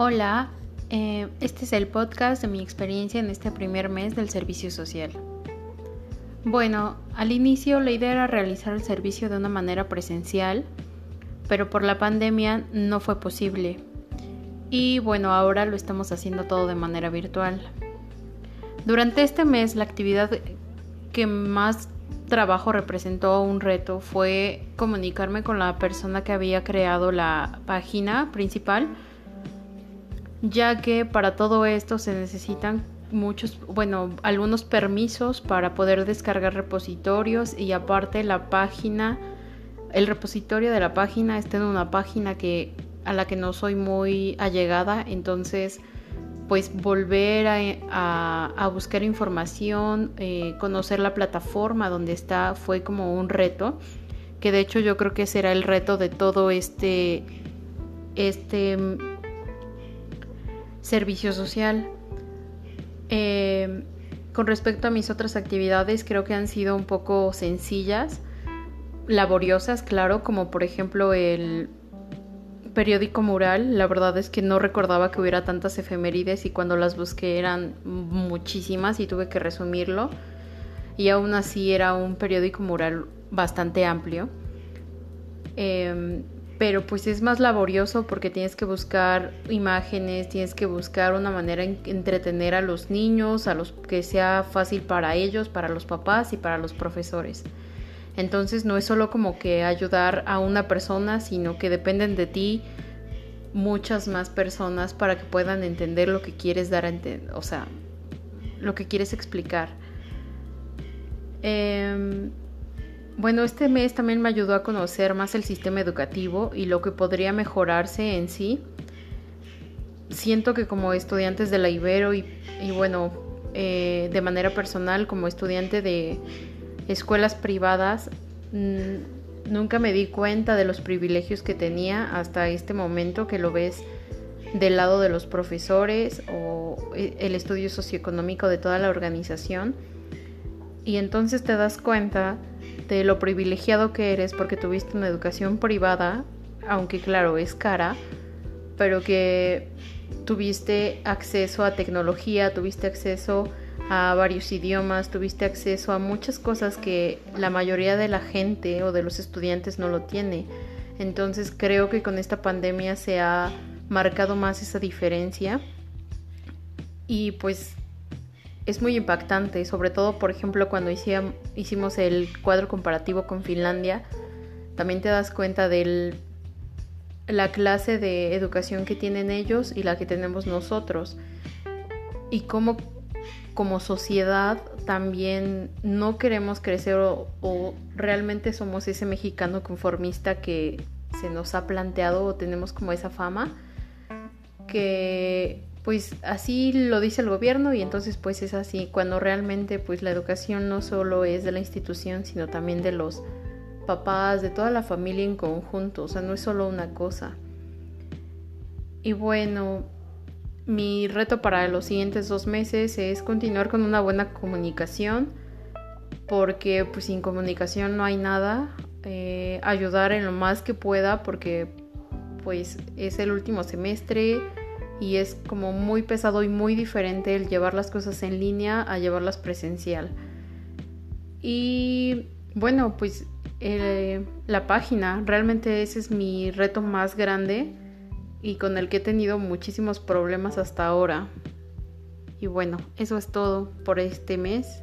Hola, eh, este es el podcast de mi experiencia en este primer mes del servicio social. Bueno, al inicio la idea era realizar el servicio de una manera presencial, pero por la pandemia no fue posible. Y bueno, ahora lo estamos haciendo todo de manera virtual. Durante este mes la actividad que más trabajo representó un reto fue comunicarme con la persona que había creado la página principal ya que para todo esto se necesitan muchos, bueno, algunos permisos para poder descargar repositorios y aparte la página, el repositorio de la página está en una página que a la que no soy muy allegada, entonces pues volver a, buscar información, eh, conocer la plataforma donde está fue como un reto, que de hecho yo creo que será el reto de todo este, este servicio social. Eh, con respecto a mis otras actividades, creo que han sido un poco sencillas, laboriosas, claro, como por ejemplo el periódico mural. La verdad es que no recordaba que hubiera tantas efemérides y cuando las busqué eran muchísimas y tuve que resumirlo. Y aún así era un periódico mural bastante amplio. Eh, pero pues es más laborioso porque tienes que buscar imágenes, tienes que buscar una manera de entretener a los niños, a los que sea fácil para ellos, para los papás y para los profesores. Entonces no es solo como que ayudar a una persona, sino que dependen de ti muchas más personas para que puedan entender lo que quieres dar a entender, o sea, lo que quieres explicar. Eh, bueno, este mes también me ayudó a conocer más el sistema educativo y lo que podría mejorarse en sí. Siento que como estudiantes de la Ibero y, bueno, eh, de manera personal como estudiante de escuelas privadas, nunca me di cuenta de los privilegios que tenía hasta este momento que lo ves del lado de los profesores o eh, el estudio socioeconómico de toda la organización. Y entonces te das cuenta de lo privilegiado que eres porque tuviste una educación privada, aunque claro, es cara, pero que tuviste acceso a tecnología, tuviste acceso a varios idiomas, tuviste acceso a muchas cosas que la mayoría de la gente o de los estudiantes no lo tiene. Entonces creo que con esta pandemia se ha marcado más esa diferencia y pues es muy impactante, sobre todo, por ejemplo, cuando hicimos el cuadro comparativo con Finlandia, también te das cuenta de la clase de educación que tienen ellos y la que tenemos nosotros. Y cómo como sociedad también no queremos crecer o, o realmente somos ese mexicano conformista que se nos ha planteado o tenemos como esa fama que pues así lo dice el gobierno y entonces pues es así cuando realmente pues la educación no solo es de la institución sino también de los papás, de toda la familia en conjunto, o sea, no es solo una cosa. Y bueno, mi reto para los siguientes dos meses es continuar con una buena comunicación, porque pues sin comunicación no hay nada, eh, ayudar en lo más que pueda, porque pues es el último semestre, y es como muy pesado y muy diferente el llevar las cosas en línea a llevarlas presencial. Y bueno, pues eh, la página, realmente ese es mi reto más grande y con el que he tenido muchísimos problemas hasta ahora. Y bueno, eso es todo por este mes.